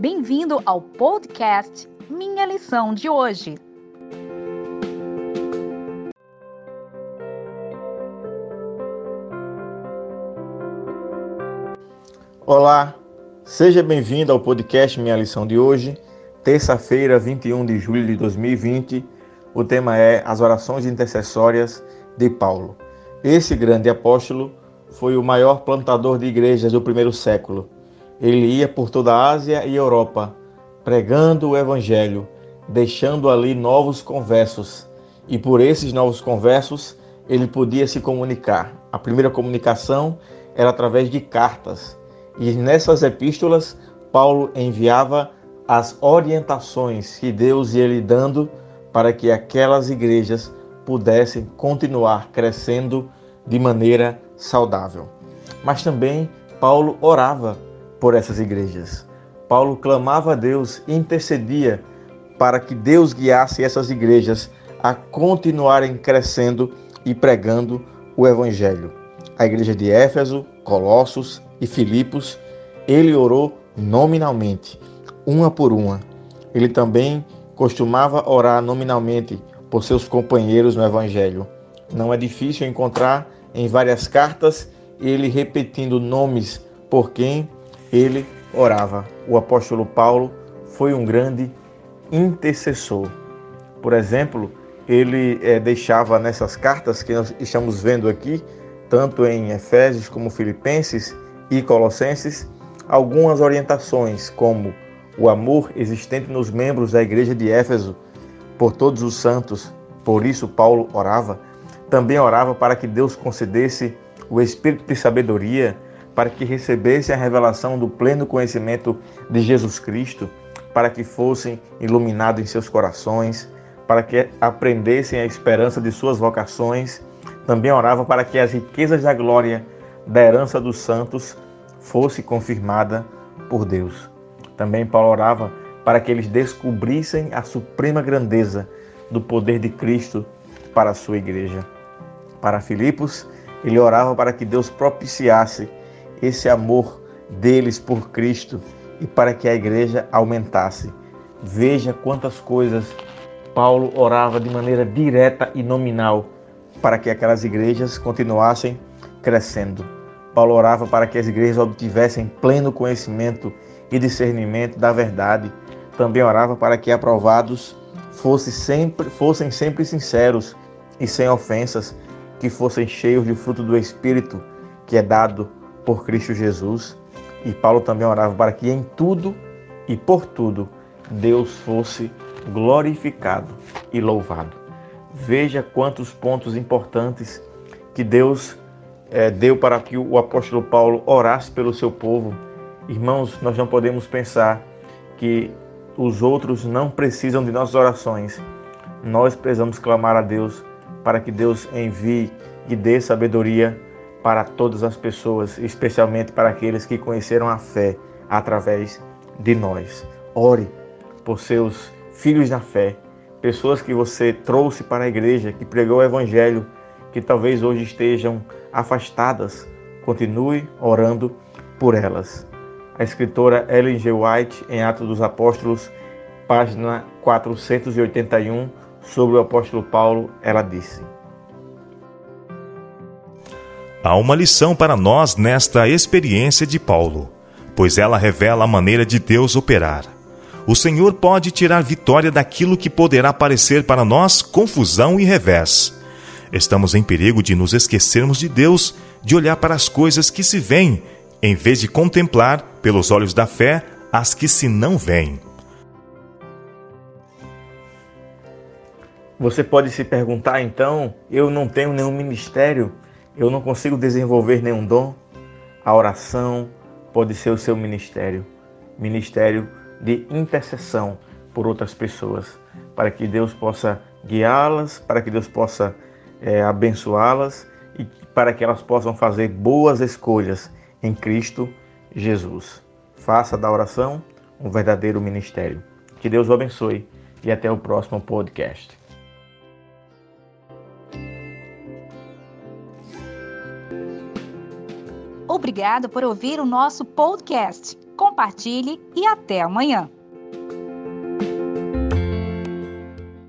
Bem-vindo ao podcast Minha Lição de Hoje. Olá, seja bem-vindo ao podcast Minha Lição de Hoje, terça-feira, 21 de julho de 2020. O tema é As Orações Intercessórias de Paulo. Esse grande apóstolo foi o maior plantador de igrejas do primeiro século. Ele ia por toda a Ásia e Europa, pregando o Evangelho, deixando ali novos conversos. E por esses novos conversos, ele podia se comunicar. A primeira comunicação era através de cartas. E nessas epístolas, Paulo enviava as orientações que Deus ia lhe dando para que aquelas igrejas pudessem continuar crescendo de maneira saudável. Mas também Paulo orava por essas igrejas. Paulo clamava a Deus e intercedia para que Deus guiasse essas igrejas a continuarem crescendo e pregando o Evangelho. A igreja de Éfeso, Colossos e Filipos, ele orou nominalmente, uma por uma. Ele também costumava orar nominalmente por seus companheiros no Evangelho. Não é difícil encontrar em várias cartas ele repetindo nomes por quem ele orava. O apóstolo Paulo foi um grande intercessor. Por exemplo, ele é, deixava nessas cartas que nós estamos vendo aqui, tanto em Efésios como Filipenses e Colossenses, algumas orientações, como o amor existente nos membros da igreja de Éfeso por todos os santos. Por isso, Paulo orava. Também orava para que Deus concedesse o espírito de sabedoria para que recebessem a revelação do pleno conhecimento de Jesus Cristo, para que fossem iluminados em seus corações, para que aprendessem a esperança de suas vocações. Também orava para que as riquezas da glória da herança dos santos fosse confirmada por Deus. Também Paulo orava para que eles descobrissem a suprema grandeza do poder de Cristo para a sua igreja. Para Filipos, ele orava para que Deus propiciasse esse amor deles por Cristo e para que a igreja aumentasse. Veja quantas coisas Paulo orava de maneira direta e nominal para que aquelas igrejas continuassem crescendo. Paulo orava para que as igrejas obtivessem pleno conhecimento e discernimento da verdade. Também orava para que aprovados fossem sempre, fossem sempre sinceros e sem ofensas, que fossem cheios de fruto do Espírito que é dado por Cristo Jesus. E Paulo também orava para que em tudo e por tudo Deus fosse glorificado e louvado. Veja quantos pontos importantes que Deus é, deu para que o apóstolo Paulo orasse pelo seu povo. Irmãos, nós não podemos pensar que os outros não precisam de nossas orações. Nós precisamos clamar a Deus para que Deus envie e dê sabedoria para todas as pessoas, especialmente para aqueles que conheceram a fé através de nós. Ore por seus filhos na fé, pessoas que você trouxe para a igreja, que pregou o evangelho, que talvez hoje estejam afastadas. Continue orando por elas. A escritora Ellen G. White, em Atos dos Apóstolos, página 481, sobre o apóstolo Paulo, ela disse: Há uma lição para nós nesta experiência de Paulo, pois ela revela a maneira de Deus operar. O Senhor pode tirar vitória daquilo que poderá parecer para nós confusão e revés. Estamos em perigo de nos esquecermos de Deus, de olhar para as coisas que se veem, em vez de contemplar, pelos olhos da fé, as que se não veem. Você pode se perguntar então: eu não tenho nenhum ministério, eu não consigo desenvolver nenhum dom? A oração pode ser o seu ministério ministério de intercessão por outras pessoas, para que Deus possa guiá-las, para que Deus possa é, abençoá-las e para que elas possam fazer boas escolhas em Cristo Jesus. Faça da oração um verdadeiro ministério. Que Deus o abençoe e até o próximo podcast. Obrigado por ouvir o nosso podcast. compartilhe e até amanhã.